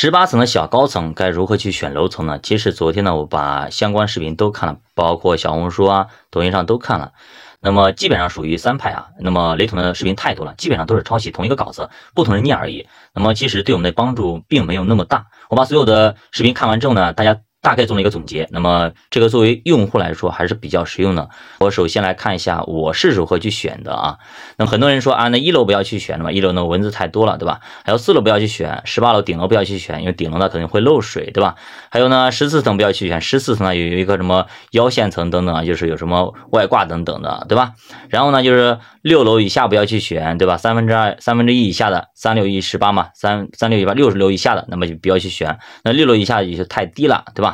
十八层的小高层该如何去选楼层呢？其实昨天呢，我把相关视频都看了，包括小红书啊、抖音上都看了。那么基本上属于三派啊。那么雷同的视频太多了，基本上都是抄袭同一个稿子，不同人念而已。那么其实对我们的帮助并没有那么大。我把所有的视频看完之后呢，大家。大概做了一个总结，那么这个作为用户来说还是比较实用的。我首先来看一下我是如何去选的啊。那么很多人说啊，那一楼不要去选了嘛，一楼呢蚊子太多了，对吧？还有四楼不要去选，十八楼顶楼不要去选，因为顶楼呢可能会漏水，对吧？还有呢十四层不要去选，十四层呢有一个什么腰线层等等啊，就是有什么外挂等等的，对吧？然后呢就是六楼以下不要去选，对吧？三分之二、三分之一以下的三六一十八嘛，三三六一八六十楼以下的，那么就不要去选。那六楼以下也就太低了，对吧？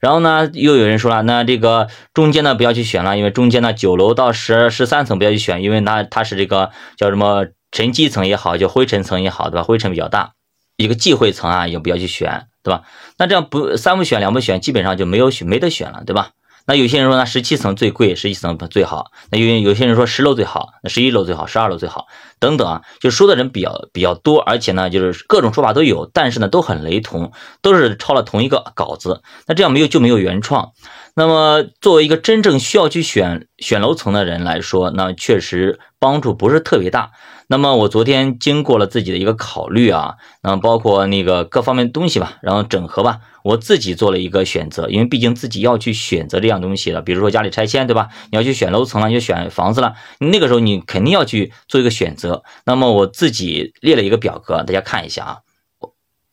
然后呢，又有人说了，那这个中间呢不要去选了，因为中间呢九楼到十十三层不要去选，因为那它是这个叫什么沉积层也好，就灰尘层也好，对吧？灰尘比较大，一个忌讳层啊，也不要去选，对吧？那这样不三不选两不选，基本上就没有选没得选了，对吧？那有些人说呢，十七层最贵，十七层最好。那有有些人说十楼最好，那十一楼最好，十二楼最好，等等啊，就说的人比较比较多，而且呢，就是各种说法都有，但是呢，都很雷同，都是抄了同一个稿子。那这样没有就没有原创。那么作为一个真正需要去选选楼层的人来说，那确实帮助不是特别大。那么我昨天经过了自己的一个考虑啊，那么包括那个各方面东西吧，然后整合吧，我自己做了一个选择，因为毕竟自己要去选择这样东西了，比如说家里拆迁，对吧？你要去选楼层了，你就选房子了，那个时候你肯定要去做一个选择。那么我自己列了一个表格，大家看一下啊。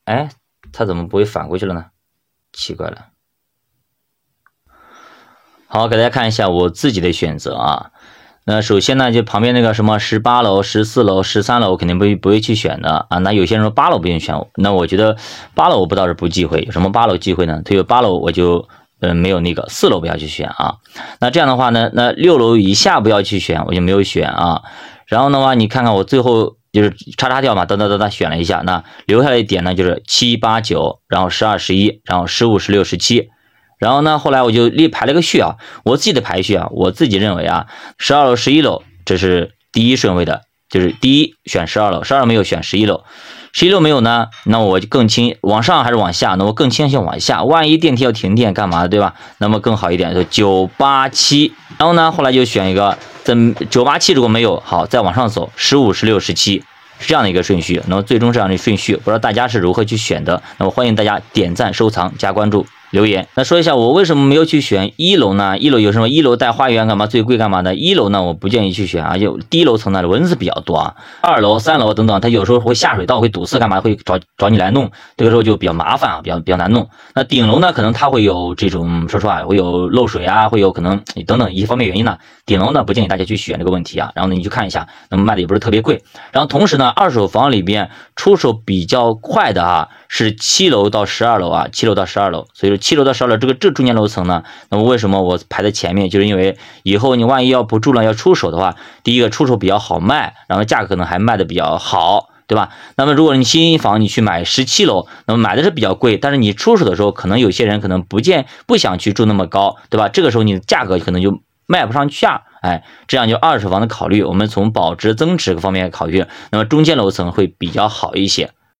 哎，它怎么不会反过去了呢？奇怪了。好，给大家看一下我自己的选择啊。那首先呢，就旁边那个什么十八楼、十四楼、十三楼，我肯定不不会去选的啊。那有些人说八楼不用选，那我觉得八楼我不倒是不忌讳，有什么八楼忌讳呢？他有八楼我就嗯没有那个四楼不要去选啊。那这样的话呢，那六楼以下不要去选，我就没有选啊。然后的话，你看看我最后就是叉叉掉嘛，哒哒哒哒选了一下，那留下来一点呢就是七八九，然后十二十一，然后十五十六十七。然后呢，后来我就列排了个序啊，我自己的排序啊，我自己认为啊，十二楼、十一楼这是第一顺位的，就是第一选十二楼，十二楼没有选十一楼，十一楼没有呢，那我就更倾往上还是往下？那我更倾向往下，万一电梯要停电干嘛的，对吧？那么更好一点，就九八七。然后呢，后来就选一个，在九八七如果没有，好，再往上走，十五、十六、十七是这样的一个顺序。那么最终这样的顺序，不知道大家是如何去选的？那么欢迎大家点赞、收藏、加关注。留言，那说一下我为什么没有去选一楼呢？一楼有什么？一楼带花园干嘛？最贵干嘛的？一楼呢，我不建议去选啊，就低楼层呢蚊子比较多啊。二楼、三楼等等，它有时候会下水道会堵塞，干嘛会找找你来弄？这个时候就比较麻烦啊，比较比较难弄。那顶楼呢，可能它会有这种，说实话会有漏水啊，会有可能等等一些方面原因呢。顶楼呢，不建议大家去选这个问题啊。然后呢，你去看一下，那么卖的也不是特别贵。然后同时呢，二手房里边出手比较快的啊，是七楼到十二楼啊，七楼到十二楼。所以说七楼到十二楼这个。这中间楼层呢？那么为什么我排在前面？就是因为以后你万一要不住了要出手的话，第一个出手比较好卖，然后价格可能还卖的比较好，对吧？那么如果你新房你去买十七楼，那么买的是比较贵，但是你出手的时候，可能有些人可能不见不想去住那么高，对吧？这个时候你的价格可能就卖不上去啊，哎，这样就二手房的考虑，我们从保值增值方面考虑，那么中间楼层会比较好一些。